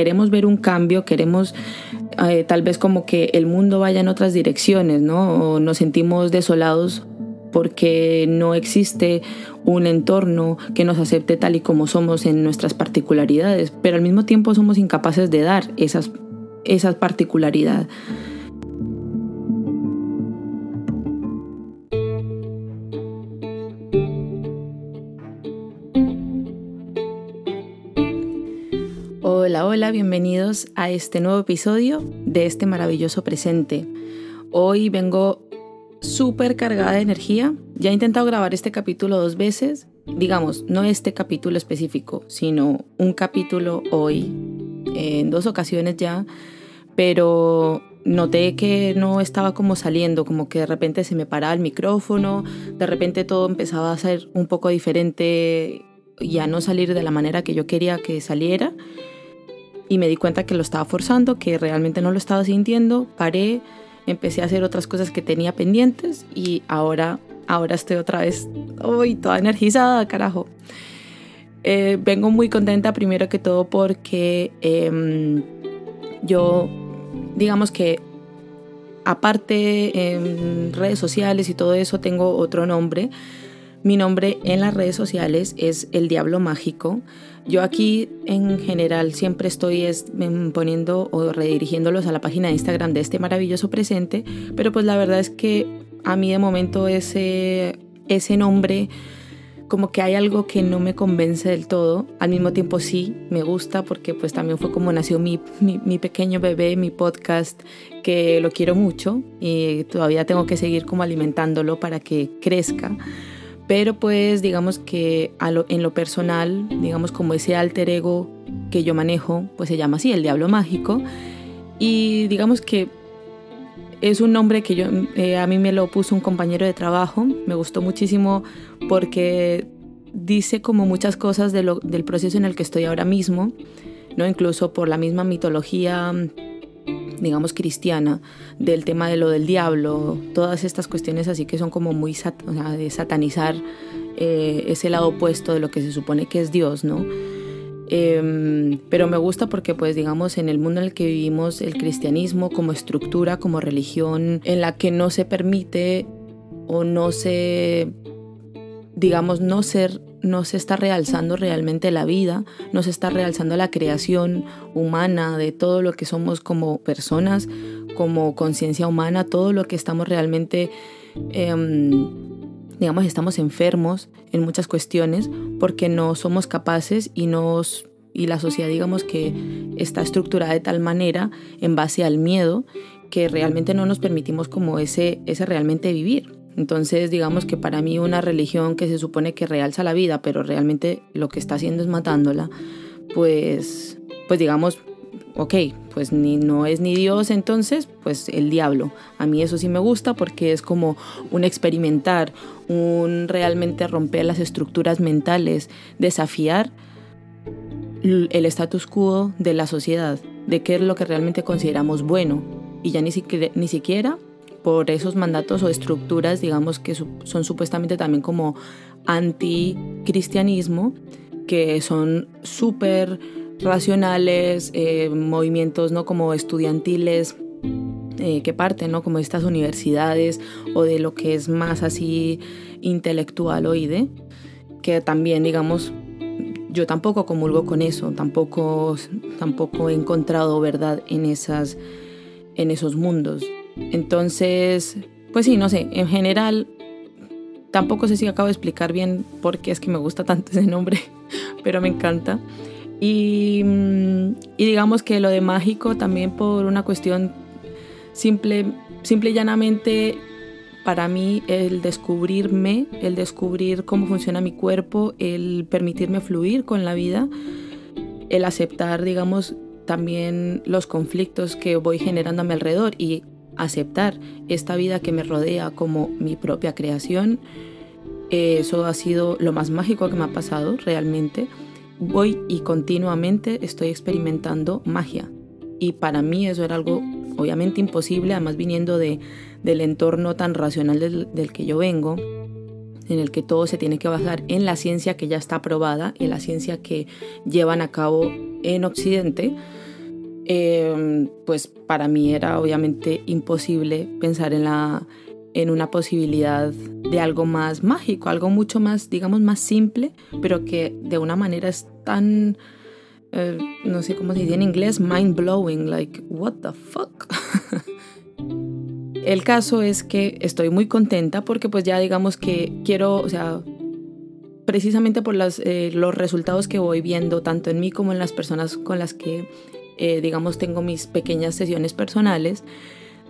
queremos ver un cambio, queremos eh, tal vez como que el mundo vaya en otras direcciones, ¿no? O nos sentimos desolados porque no existe un entorno que nos acepte tal y como somos en nuestras particularidades, pero al mismo tiempo somos incapaces de dar esas, esas particularidades. Bienvenidos a este nuevo episodio de este maravilloso presente. Hoy vengo súper cargada de energía. Ya he intentado grabar este capítulo dos veces, digamos, no este capítulo específico, sino un capítulo hoy, en dos ocasiones ya, pero noté que no estaba como saliendo, como que de repente se me paraba el micrófono, de repente todo empezaba a ser un poco diferente y a no salir de la manera que yo quería que saliera. Y me di cuenta que lo estaba forzando, que realmente no lo estaba sintiendo, paré, empecé a hacer otras cosas que tenía pendientes y ahora, ahora estoy otra vez, uy, toda energizada, carajo. Eh, vengo muy contenta primero que todo porque em, yo, digamos que aparte en redes sociales y todo eso, tengo otro nombre. Mi nombre en las redes sociales es El Diablo Mágico. Yo aquí en general siempre estoy em, poniendo o redirigiéndolos a la página de Instagram de este maravilloso presente, pero pues la verdad es que a mí de momento ese, ese nombre como que hay algo que no me convence del todo. Al mismo tiempo sí, me gusta porque pues también fue como nació mi, mi, pequeño bebé, mi podcast, que lo quiero mucho y todavía tengo que seguir como alimentándolo para que crezca. Pero pues digamos que en lo personal, digamos como ese alter ego que yo manejo, pues se llama así, el diablo mágico. Y digamos que es un nombre que yo, eh, a mí me lo puso un compañero de trabajo, me gustó muchísimo porque dice como muchas cosas del proceso en el que estoy ahora mismo, ¿no? incluso por la misma mitología digamos, cristiana, del tema de lo del diablo, todas estas cuestiones así que son como muy de satanizar eh, ese lado opuesto de lo que se supone que es Dios, ¿no? Em, pero me gusta porque, pues, digamos, en el mundo en el que vivimos, el cristianismo como estructura, como religión, en la que no se permite o no se, digamos, no ser no se está realzando realmente la vida, no se está realzando la creación humana de todo lo que somos como personas, como conciencia humana, todo lo que estamos realmente, em, digamos, estamos enfermos en muchas cuestiones porque no somos capaces y nos y la sociedad digamos que está estructurada de tal manera en base al miedo que realmente no nos permitimos como ese, ese realmente vivir. Entonces, digamos que para mí una religión que se supone que realza la vida, pero realmente lo que está haciendo es matándola, pues, pues digamos, ok, pues ni, no es ni Dios entonces, pues el diablo. A mí eso sí me gusta porque es como un experimentar, un realmente romper las estructuras mentales, desafiar el status quo de la sociedad, de qué es lo que realmente consideramos bueno. Y ya ni ni siquiera por esos mandatos o estructuras, digamos, que son supuestamente también como anticristianismo, que son súper racionales, eh, movimientos no como estudiantiles eh, que parten, ¿no? como estas universidades o de lo que es más así intelectual oide, que también, digamos, yo tampoco comulgo con eso, tampoco, tampoco he encontrado verdad en, esas, en esos mundos. Entonces, pues sí, no sé, en general, tampoco sé si acabo de explicar bien por qué es que me gusta tanto ese nombre, pero me encanta. Y, mm, y digamos que lo de mágico también por una cuestión simple, simple y llanamente para mí el descubrirme, el descubrir cómo funciona mi cuerpo, el permitirme fluir con la vida, el aceptar, digamos, también los conflictos que voy generando a mi alrededor y aceptar esta vida que me rodea como mi propia creación. Eso ha sido lo más mágico que me ha pasado realmente. Voy y continuamente estoy experimentando magia. Y para mí eso era algo obviamente imposible, además viniendo de, del entorno tan racional del, que yo vengo, en el que todo se tiene que basar en la ciencia que ya está aprobada, en la ciencia que llevan a cabo en Occidente em, pues para mí era obviamente imposible pensar en, la, en una posibilidad de algo más mágico, algo mucho más, digamos, más simple, pero que de una manera es tan, eh, no sé cómo se dice en inglés, mind blowing, like, what the fuck. El caso es que estoy muy contenta porque pues ya digamos que quiero, o sea, precisamente por eh, los resultados que voy viendo, tanto en mí como en las personas con las que, eh, digamos, tengo mis pequeñas sesiones personales,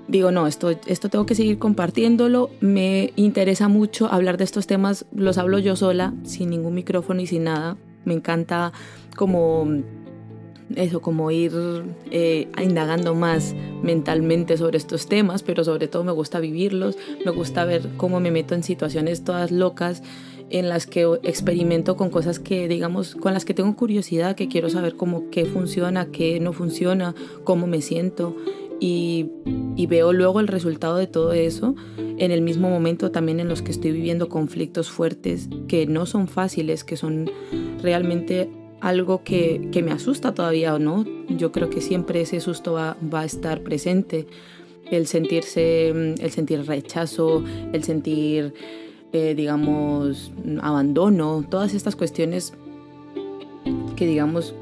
digo, no, esto, esto tengo que seguir compartiéndolo, me interesa mucho hablar de estos temas, los hablo yo sola, sin ningún micrófono y sin nada, me encanta como eso, como ir eh, indagando más mentalmente sobre estos temas, pero sobre todo me gusta vivirlos, me gusta ver cómo me meto en situaciones todas locas en las que experimento con cosas que, digamos, con las que tengo curiosidad, que quiero saber cómo qué funciona, qué no funciona, cómo me siento. Y, y, veo luego el resultado de todo eso en el mismo momento también en los que estoy viviendo conflictos fuertes que no son fáciles, que son realmente algo que, que me asusta todavía o no. Yo creo que siempre ese susto va, va a estar presente. El sentirse, el sentir rechazo, el sentir, eh, digamos, abandono, todas estas cuestiones que, digamos,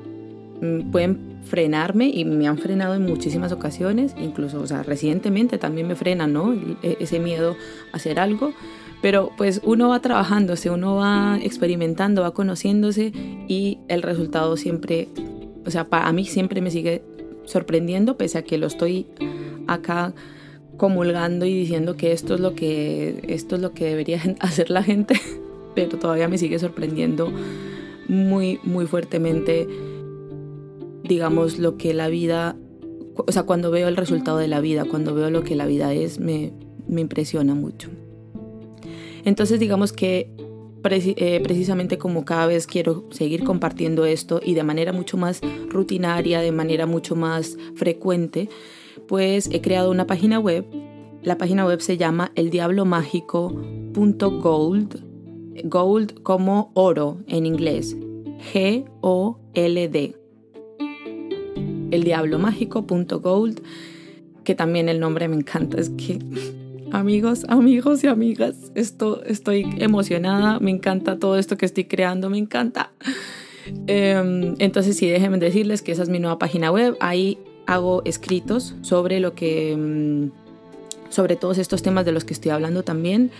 mm, pueden frenarme y me han frenado en muchísimas ocasiones, incluso, o sea, recientemente también me frena, ¿no? E, ese miedo a hacer algo, pero pues uno va trabajándose, uno va experimentando, va conociéndose y el resultado siempre, o sea, a mí siempre me sigue sorprendiendo, pese a que lo estoy acá comulgando y diciendo que esto es lo que, esto es lo que debería hacer la gente, pero todavía me sigue sorprendiendo muy, muy fuertemente, digamos, lo que la vida, o sea, cuando veo el resultado de la vida, cuando veo lo que la vida es, me, me impresiona mucho. Entonces digamos que eh, precisamente como cada vez quiero seguir compartiendo esto y de manera mucho más rutinaria, de manera mucho más frecuente, pues he creado una página web. La página web se llama eldiablomágico.gold, gold como oro en inglés, G-O-L-D. Eldiablomágico.gold, que también el nombre me encanta, es que amigos, amigos y amigas. Esto, estoy emocionada, me encanta todo esto que estoy creando, me encanta. Em, entonces sí, déjenme decirles que esa es mi nueva página web. Ahí hago escritos sobre lo que, em, sobre todos estos temas de los que estoy hablando también.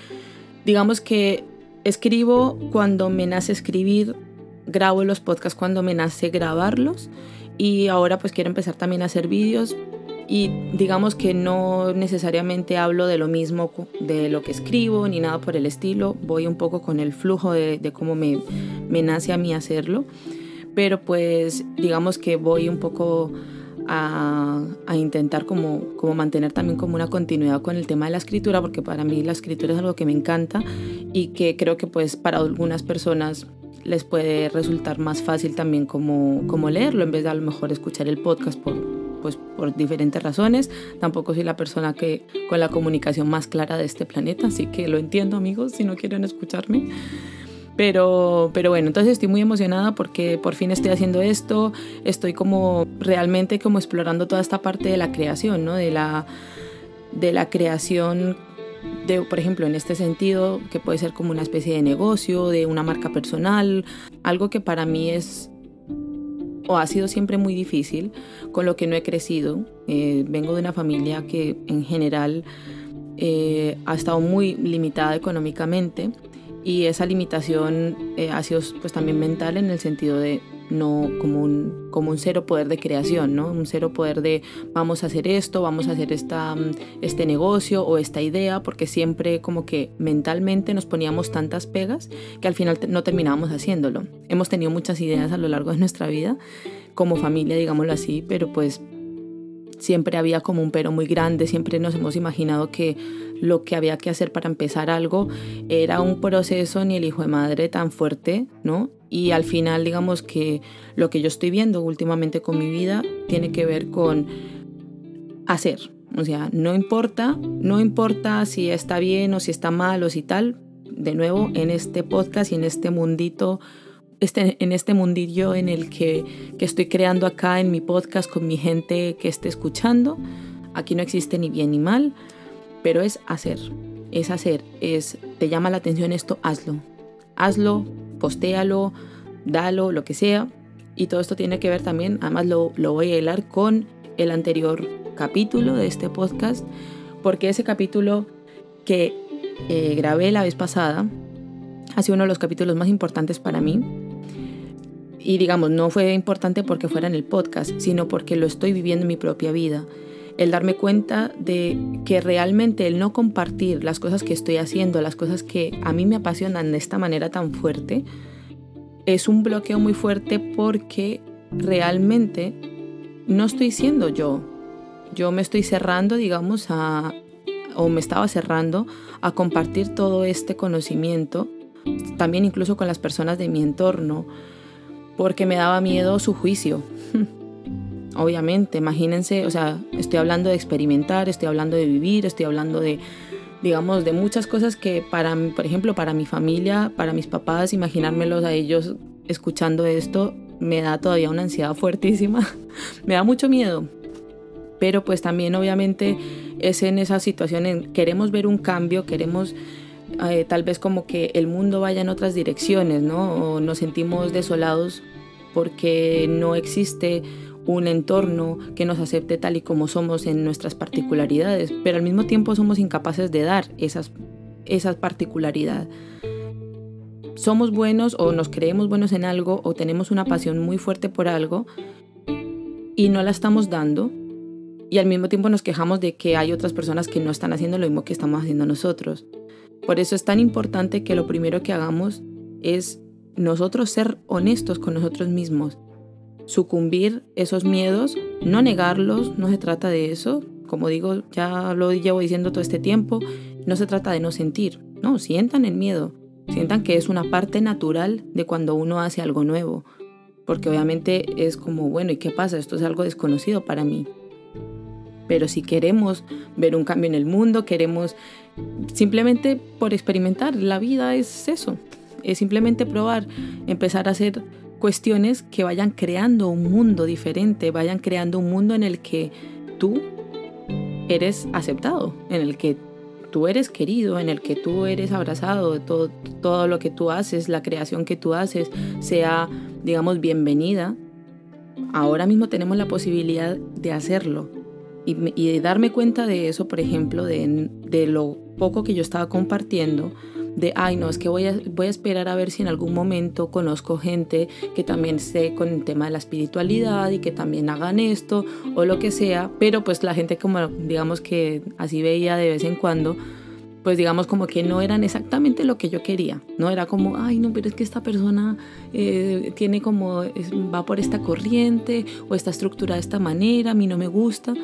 Digamos que escribo cuando me nace escribir, grabo los podcasts cuando me nace grabarlos y ahora pues quiero empezar también a hacer vídeos y digamos que no necesariamente hablo de lo mismo de lo que escribo ni nada por el estilo, voy un poco con el flujo de, cómo me, me, nace a mí hacerlo, pero pues digamos que voy un poco a, a, intentar como, como mantener también como una continuidad con el tema de la escritura, porque para mí la escritura es algo que me encanta y que creo que pues para algunas personas les puede resultar más fácil también como, como leerlo en vez de a lo mejor escuchar el podcast por, pues por diferentes razones. Tampoco soy la persona que con la comunicación más clara de este planeta, así que lo entiendo amigos si no quieren escucharme. Pero, pero bueno, entonces estoy muy emocionada porque por fin estoy haciendo esto, estoy como realmente como explorando toda esta parte de la creación, ¿no? De la, de la creación de, por ejemplo, en este sentido, que puede ser como una especie de negocio, de una marca personal, algo que para mí es o ha sido siempre muy difícil, con lo que no he crecido. Eh, vengo de una familia que en general eh, ha estado muy limitada económicamente y esa limitación eh, ha sido pues también mental en el sentido de no como un, como un cero poder de creación, ¿no? Un cero poder de vamos a hacer esto, vamos a hacer esta, mm, este negocio o esta idea, porque siempre como que mentalmente nos poníamos tantas pegas que al final no terminábamos haciéndolo. Hemos tenido muchas ideas a lo largo de nuestra vida, como familia, digámoslo así, pero pues siempre había como un pero muy grande, siempre nos hemos imaginado que lo que había que hacer para empezar algo era un proceso ni el hijo de madre tan fuerte, ¿no? Y al final, digamos que lo que yo estoy viendo últimamente con mi vida tiene que ver con hacer. O sea, no importa, no importa si está bien o si está mal o si tal. De nuevo, en este podcast y en este mundito este, en este mundillo en el que, que estoy creando acá en mi podcast con mi gente que esté escuchando. Aquí no existe ni bien ni mal, pero es hacer, es hacer, es, te llama la atención esto, hazlo. Hazlo, postéalo, dalo, lo que sea. Y todo esto tiene que ver también, además lo, lo voy a hilar con el anterior capítulo de este podcast, porque ese capítulo que eh, grabé la vez pasada ha sido uno de los capítulos más importantes para mí. Y digamos, no fue importante porque fuera en el podcast, sino porque lo estoy viviendo en mi propia vida. El darme cuenta de que realmente el no compartir las cosas que estoy haciendo, las cosas que a mí me apasionan de esta manera tan fuerte, es un bloqueo muy fuerte porque realmente no estoy siendo yo. Yo me estoy cerrando, digamos, a, o me estaba cerrando a compartir todo este conocimiento, también incluso con las personas de mi entorno, porque me daba miedo su juicio. Obviamente, imagínense, o sea, estoy hablando de experimentar, estoy hablando de vivir, estoy hablando de, digamos, de muchas cosas que para, por ejemplo, para mi familia, para mis papás, imaginármelos a ellos escuchando esto, me da todavía una ansiedad fuertísima, me da mucho miedo. Pero pues también obviamente es en esa situación en queremos ver un cambio, queremos eh, tal vez como que el mundo vaya en otras direcciones, ¿no? O nos sentimos desolados porque no existe un entorno que nos acepte tal y como somos en nuestras particularidades, pero al mismo tiempo somos incapaces de dar esas, esas. Somos buenos o nos creemos buenos en algo o tenemos una pasión muy fuerte por algo y no la estamos dando y al mismo tiempo nos quejamos de que hay otras personas que no están haciendo lo mismo que estamos haciendo nosotros. Por eso es tan importante que lo primero que hagamos es nosotros ser honestos con nosotros mismos sucumbir esos miedos, no negarlos, no se trata de eso, como digo, ya lo llevo diciendo todo este tiempo, no se trata de no sentir, no, sientan el miedo, sientan que es una parte natural de cuando uno hace algo nuevo, porque obviamente es como, bueno, ¿y qué pasa? Esto es algo desconocido para mí. Pero si queremos ver un cambio en el mundo, queremos simplemente por experimentar, la vida es eso, es simplemente probar, empezar a hacer cuestiones que vayan creando un mundo diferente, vayan creando un mundo en el que tú eres aceptado, en el que tú eres querido, en el que tú eres abrazado, todo, todo lo que tú haces, la creación que tú haces, sea, digamos, bienvenida. Ahora mismo tenemos la posibilidad de hacerlo y, de darme cuenta de eso, por ejemplo, de, de lo poco que yo estaba compartiendo, de, ay, no, es que voy a, voy a esperar a ver si en algún momento conozco gente que también esté con el tema de la espiritualidad y que también hagan esto o lo que sea, pero pues la gente como, digamos que así veía de vez en cuando, pues digamos como que no eran exactamente lo que yo quería, no era como, ay no, pero es que esta persona eh, tiene como, va por esta corriente o está estructurada de esta manera, a mí no me gusta.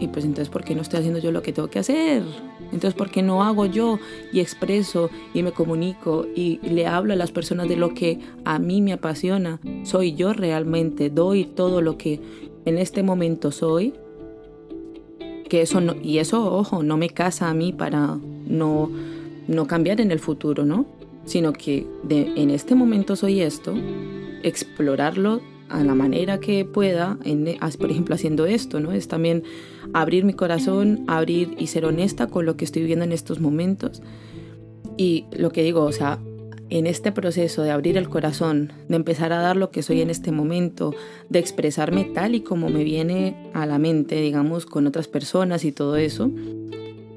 Y pues entonces, ¿por qué no estoy haciendo yo lo que tengo que hacer? Entonces, ¿por qué no hago yo y expreso y me comunico y le hablo a las personas de lo que a mí me apasiona? Soy yo realmente, doy todo lo que en este momento soy. Que eso y eso, ojo, no me casa a mí para no, no cambiar en el futuro, ¿no? Sino que de, en este momento soy esto, explorarlo a la manera que pueda, en, por ejemplo haciendo esto, ¿no? Es también abrir mi corazón, abrir y ser honesta con lo que estoy viviendo en estos momentos. Y lo que digo, o sea, en este proceso de abrir el corazón, de empezar a dar lo que soy en este momento, de expresarme tal y como me viene a la mente, digamos, con otras personas y todo eso,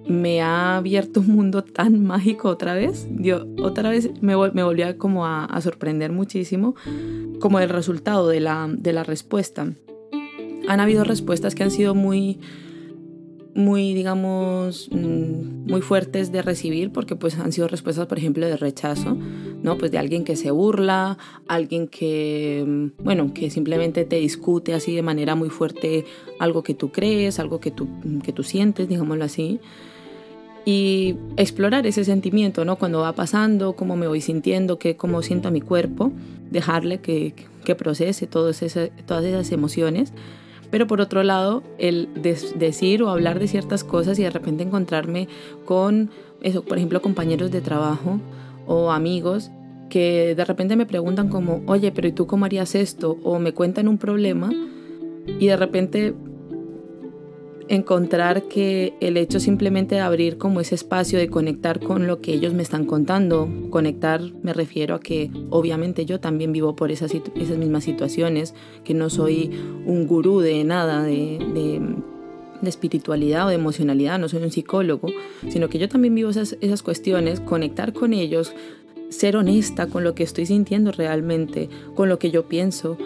me ha abierto un mundo tan mágico otra vez. Yo otra vez me, me volví como a, a, sorprender muchísimo como el resultado de la, de la respuesta. Han habido respuestas que han sido muy, muy, digamos, mm, muy fuertes de recibir porque pues han sido respuestas, por ejemplo, de rechazo, ¿no? Pues de alguien que se burla, alguien que, mm, bueno, que simplemente te discute así de manera muy fuerte algo que tú crees, algo que tú, que tú sientes, digámoslo así y explorar ese sentimiento, ¿no? Cuando va pasando, cómo me voy sintiendo, qué, cómo siento a mi cuerpo, dejarle que, que procese todas esas, todas esas emociones. Pero por otro lado, el decir o hablar de ciertas cosas y de repente encontrarme con, eso, por ejemplo, compañeros de trabajo o amigos que de repente me preguntan como, oye, pero ¿y tú cómo harías esto? O me cuentan un problema y de repente encontrar que el hecho simplemente de abrir como ese espacio de conectar con lo que ellos me están contando, conectar me refiero a que obviamente yo también vivo por esas, esas mismas situaciones, que no soy un gurú de nada, de, de, de, espiritualidad o de emocionalidad, no soy un psicólogo, sino que yo también vivo esas, esas cuestiones, conectar con ellos, ser honesta con lo que estoy sintiendo realmente, con lo que yo pienso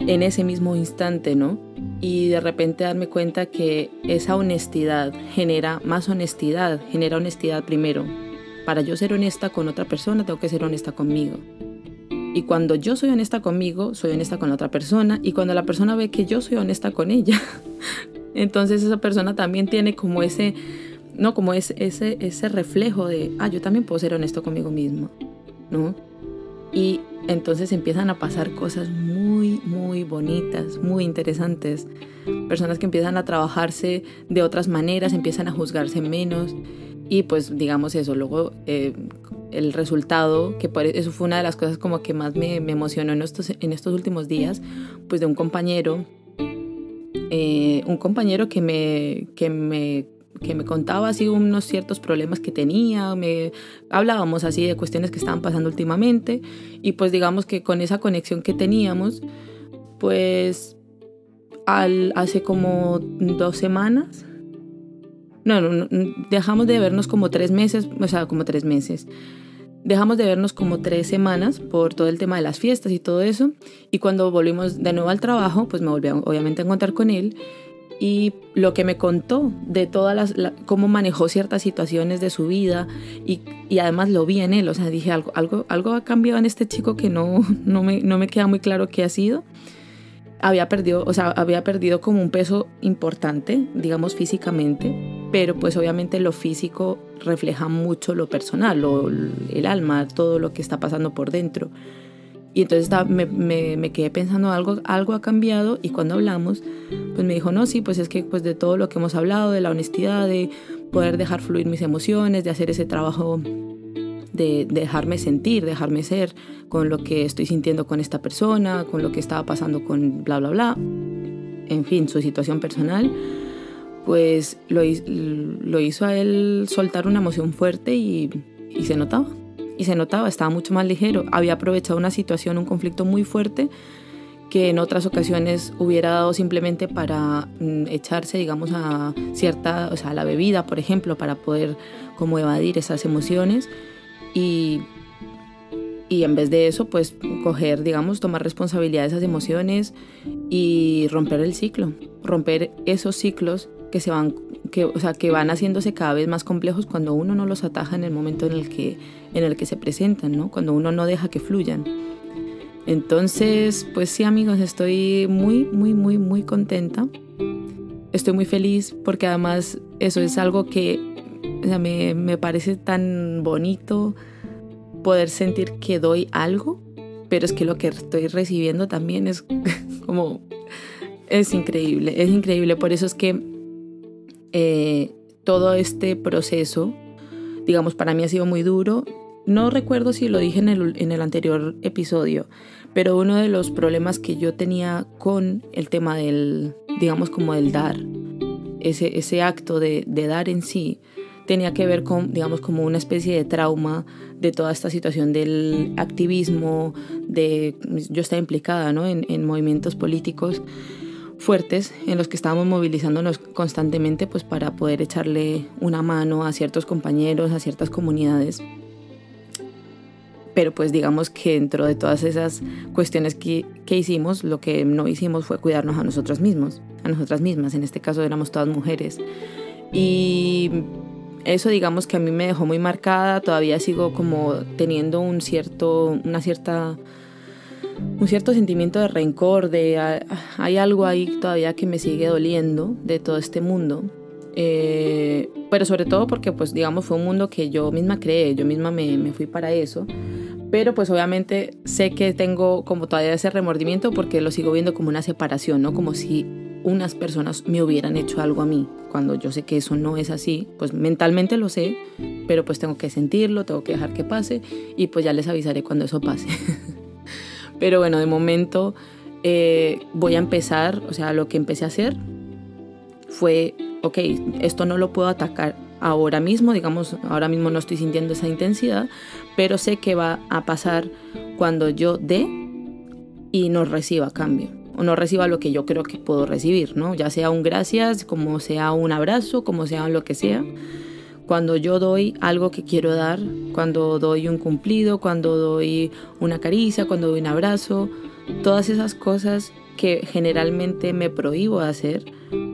en ese mismo instante, ¿no? Y de repente darme cuenta que esa honestidad genera más honestidad, genera honestidad primero. Para yo ser honesta con otra persona, tengo que ser honesta conmigo. Y cuando yo soy honesta conmigo, soy honesta con la otra persona. Y cuando la persona ve que yo soy honesta con ella, entonces esa persona también tiene como ese, no, como ese, ese, ese reflejo de, ah, yo también puedo ser honesto conmigo mismo, ¿no? Y entonces empiezan a pasar cosas muy, muy bonitas, muy interesantes. Personas que empiezan a trabajarse de otras maneras, empiezan a juzgarse menos. Y pues digamos eso, luego eh, el resultado, que por eso fue una de las cosas como que más me, emocionó en estos, en estos últimos días, pues de un compañero, eh, un compañero que me, que me que me contaba así unos ciertos problemas que tenía, me hablábamos así de cuestiones que estaban pasando últimamente y pues digamos que con esa conexión que teníamos, pues al, hace como dos semanas, no, no, dejamos de vernos como tres meses, o sea, como tres meses. Dejamos de vernos como tres semanas por todo el tema de las fiestas y todo eso. Y cuando volvimos de nuevo al trabajo, pues me volví obviamente a encontrar con él y lo que me contó de todas las, cómo manejó ciertas situaciones de su vida y, y, además lo vi en él, o sea, dije algo, algo, algo ha cambiado en este chico que no, no, me, no me queda muy claro qué ha sido. Había perdido, o sea, había perdido como un peso importante, digamos físicamente, pero pues obviamente lo físico refleja mucho lo personal, lo, el alma, todo lo que está pasando por dentro. Y entonces me, me, me, quedé pensando algo, algo ha cambiado y cuando hablamos, pues me dijo, no, sí, pues es que pues de todo lo que hemos hablado, de la honestidad, de poder dejar fluir mis emociones, de hacer ese trabajo de, dejarme sentir, dejarme ser con lo que estoy sintiendo con esta persona, con lo que estaba pasando con bla, bla, bla, en fin, su situación personal, pues lo, lo hizo a él soltar una emoción fuerte y, y se notaba y se notaba, estaba mucho más ligero. Había aprovechado una situación, un conflicto muy fuerte que en otras ocasiones hubiera dado simplemente para mm, echarse, digamos, a cierta, o sea, a la bebida, por ejemplo, para poder como evadir esas emociones y, y en vez de eso, pues coger, digamos, tomar responsabilidad de esas emociones y romper el ciclo, romper esos ciclos que se van que, o sea, que van haciéndose cada vez más complejos cuando uno no los ataja en el momento en el que, en el que se presentan, ¿no? cuando uno no deja que fluyan. Entonces, pues sí amigos, estoy muy, muy, muy, muy contenta. Estoy muy feliz porque además eso es algo que o sea, me, me parece tan bonito poder sentir que doy algo, pero es que lo que estoy recibiendo también es como... Es increíble, es increíble. Por eso es que eh, todo este proceso, digamos, para mí ha sido muy duro. No recuerdo si lo dije en el, en el anterior episodio, pero uno de los problemas que yo tenía con el tema del, digamos, como del dar, ese, ese acto de, de dar en sí, tenía que ver con, digamos, como una especie de trauma de toda esta situación del activismo, de yo estaba implicada ¿no? en, en movimientos políticos fuertes en los que estábamos movilizándonos constantemente pues para poder echarle una mano a ciertos compañeros, a ciertas comunidades. Pero pues digamos que dentro de todas esas cuestiones que, que hicimos, lo que no hicimos fue cuidarnos a nosotros mismos, a nosotras mismas. En este caso éramos todas mujeres. Y eso digamos que a mí me dejó muy marcada, todavía sigo como teniendo un cierto, una cierta un cierto sentimiento de rencor, de ah, hay algo ahí todavía que me sigue doliendo de todo este mundo. Eh, pero sobre todo porque pues digamos fue un mundo que yo misma creé, yo misma me, me, fui para eso. Pero pues obviamente sé que tengo como todavía ese remordimiento porque lo sigo viendo como una separación, ¿no? Como si unas personas me hubieran hecho algo a mí. Cuando yo sé que eso no es así, pues mentalmente lo sé, pero pues tengo que sentirlo, tengo que dejar que pase y pues ya les avisaré cuando eso pase. pero bueno, de momento eh, voy a empezar, o sea, lo que empecé a hacer fue, ok, esto no lo puedo atacar ahora mismo, digamos, ahora mismo no estoy sintiendo esa intensidad, pero sé que va a pasar cuando yo dé y no reciba cambio o no reciba lo que yo creo que puedo recibir, ¿no? Ya sea un gracias, como sea un abrazo, como sea lo que sea. Cuando yo doy algo que quiero dar, cuando doy un cumplido, cuando doy una caricia, cuando doy un abrazo, todas esas cosas que generalmente me prohíbo hacer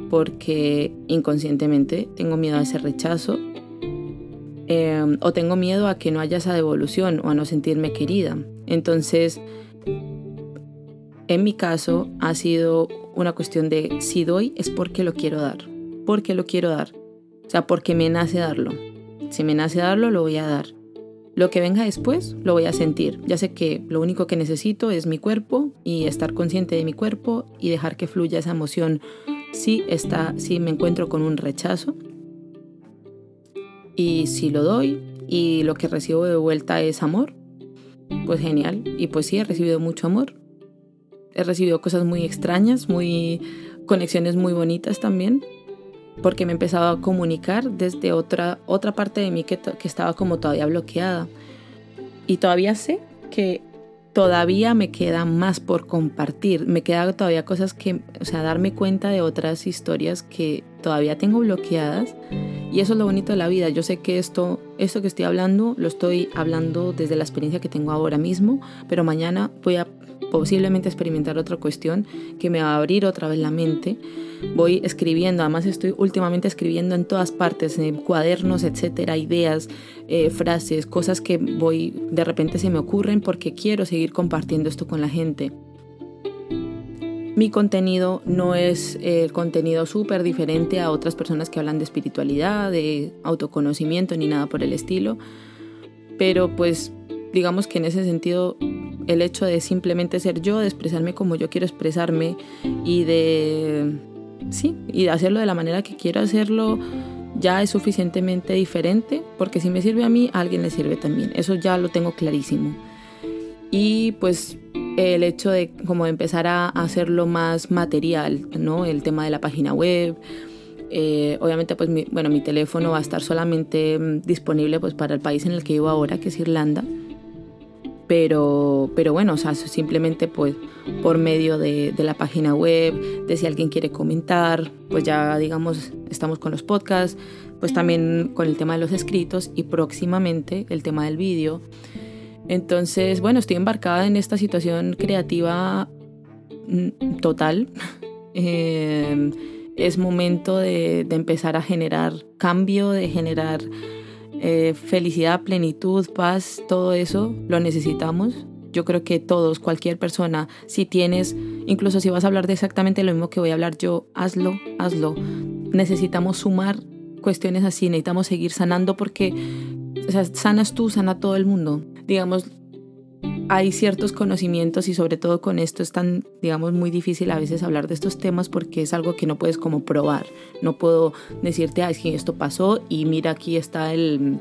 porque inconscientemente tengo miedo a ese rechazo eh, o tengo miedo a que no haya esa devolución o a no sentirme querida. Entonces, en mi caso ha sido una cuestión de si doy es porque lo quiero dar, porque lo quiero dar, o sea, porque me nace darlo. Si me nace darlo, lo voy a dar. Lo que venga después, lo voy a sentir. Ya sé que lo único que necesito es mi cuerpo y estar consciente de mi cuerpo y dejar que fluya esa emoción si, está, si me encuentro con un rechazo. Y si lo doy y lo que recibo de vuelta es amor, pues genial. Y pues sí, he recibido mucho amor he recibido cosas muy extrañas, muy conexiones muy bonitas también, porque me he empezado a comunicar desde otra, otra parte de mí que, que estaba como todavía bloqueada. Y todavía sé que todavía me queda más por compartir, me quedan todavía cosas que, o sea, darme cuenta de otras historias que todavía tengo bloqueadas. Y eso es lo bonito de la vida. Yo sé que esto, esto que estoy hablando, lo estoy hablando desde la experiencia que tengo ahora mismo, pero mañana voy a posiblemente experimentar otra cuestión que me va a abrir otra vez la mente. Voy escribiendo, además estoy últimamente escribiendo en todas partes, en cuadernos, etcétera, ideas, eh, frases, cosas que voy, de repente se me ocurren porque quiero seguir compartiendo esto con la gente. Mi contenido no es el contenido súper diferente a otras personas que hablan de espiritualidad, de autoconocimiento ni nada por el estilo, pero pues digamos que en ese sentido el hecho de simplemente ser yo, de expresarme como yo quiero expresarme y de sí, y de hacerlo de la manera que quiero hacerlo ya es suficientemente diferente, porque si me sirve a mí, a alguien le sirve también. Eso ya lo tengo clarísimo. Y pues el hecho de como empezar a hacerlo más material, ¿no? El tema de la página web, eh, obviamente, pues mi, bueno, mi teléfono va a estar solamente mm, disponible pues para el país en el que vivo ahora, que es Irlanda pero, pero bueno, o sea, simplemente pues por medio de, de, la página web, de si alguien quiere comentar, pues ya digamos estamos con los podcasts, pues también con el tema de los escritos y próximamente el tema del vídeo. Entonces, bueno, estoy embarcada en esta situación creativa mm, total. Eh, es momento de, de empezar a generar cambio, de generar eh, felicidad, plenitud, paz, todo eso lo necesitamos. Yo creo que todos, cualquier persona, si tienes, incluso si vas a hablar de exactamente lo mismo que voy a hablar yo, hazlo, hazlo. Necesitamos sumar cuestiones así, necesitamos seguir sanando porque o sea, sanas tú, sana todo el mundo. Digamos, hay ciertos conocimientos y sobre todo con esto es tan, digamos, muy difícil a veces hablar de estos temas porque es algo que no puedes como probar. No puedo decirte, ah, es que esto pasó y mira, aquí está el,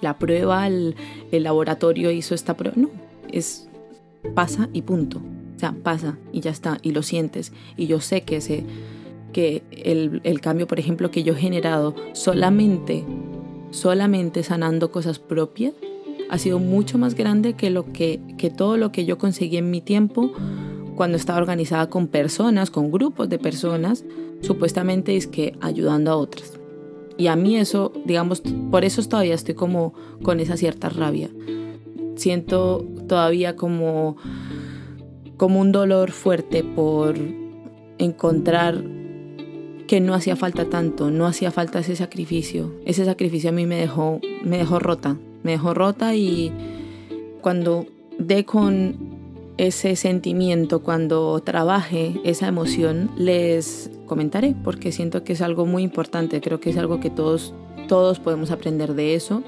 la prueba, el, laboratorio hizo esta prueba. No, es pasa y punto. O sea, pasa y ya está, y lo sientes. Y yo sé que, ese, que el, el cambio, por ejemplo, que yo he generado solamente, solamente sanando cosas propias, ha sido mucho más grande que, lo que, que todo lo que yo conseguí en mi tiempo cuando estaba organizada con personas, con grupos de personas, supuestamente es que ayudando a otras. Y a mí eso, digamos, por eso todavía estoy como con esa cierta rabia. Siento todavía como, como un dolor fuerte por encontrar que no hacía falta tanto, no hacía falta ese sacrificio. Ese sacrificio a mí me dejó, me dejó rota, me dejó rota y cuando dé con ese sentimiento, cuando trabaje esa emoción, les comentaré porque siento que es algo muy importante, creo que es algo que todos, todos podemos aprender de eso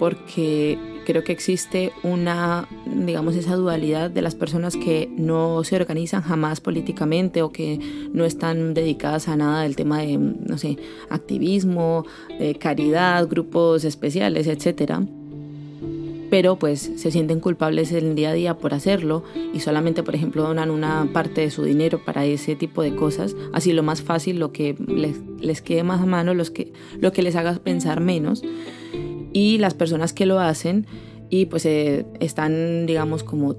porque creo que existe una, digamos, esa dualidad de las personas que no se organizan jamás políticamente o que no están dedicadas a nada del tema de, no sé, activismo, caridad, grupos especiales, etcétera pero pues se sienten culpables en el día a día por hacerlo y solamente, por ejemplo, donan una parte de su dinero para ese tipo de cosas, así lo más fácil, lo que les, les quede más a mano, los que, lo que les haga pensar menos. Y las personas que lo hacen y pues eh, están, digamos, como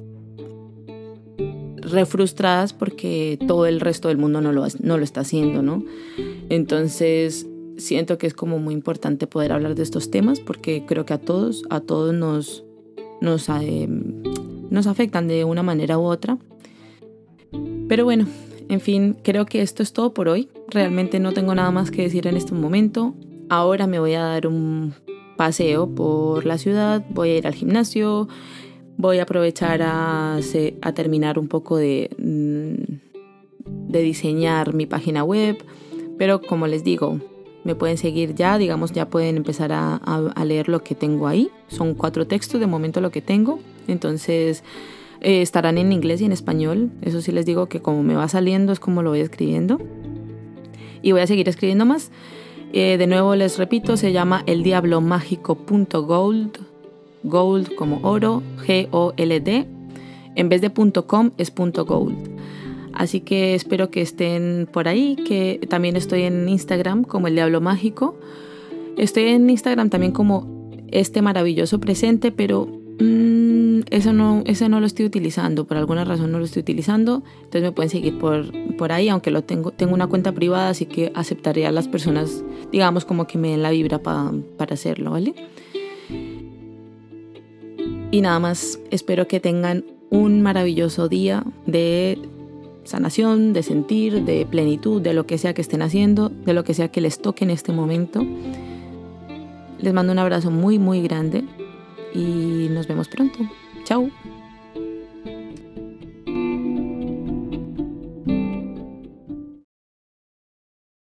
refrustradas porque todo el resto del mundo no lo, no lo está haciendo, ¿no? Entonces, siento que es como muy importante poder hablar de estos temas porque creo que a todos, a todos nos, nos, eh, nos afectan de una manera u otra. Pero bueno, en fin, creo que esto es todo por hoy. Realmente no tengo nada más que decir en este momento. Ahora me voy a dar un paseo por la ciudad, voy a ir al gimnasio, voy a aprovechar a, a terminar un poco de, mm, de diseñar mi página web. Pero como les digo, me pueden seguir ya, digamos, ya pueden empezar a, leer lo que tengo ahí. Son cuatro textos de momento lo que tengo. Entonces eh, estarán en inglés y en español. Eso sí les digo que como me va saliendo es como lo voy escribiendo. Y voy a seguir escribiendo más. Eh, de nuevo les repito, se llama el diablo mágico.gold. Gold como oro, G-O-L-D. En vez de .com es .gold. Así que espero que estén por ahí, que también estoy en Instagram como el Diablo Mágico. Estoy en Instagram también como este maravilloso presente, pero mm, eso, no, eso no lo estoy utilizando, por alguna razón no lo estoy utilizando. Entonces me pueden seguir por, por ahí, aunque lo tengo, tengo una cuenta privada, así que aceptaría a las personas, digamos, como que me den la vibra para hacerlo, ¿vale? Y nada más, espero que tengan un maravilloso día de sanación, de sentir, de plenitud, de lo que sea que estén haciendo, de lo que sea que les toque en este momento. Les mando un abrazo muy, muy grande y nos vemos pronto. Chao.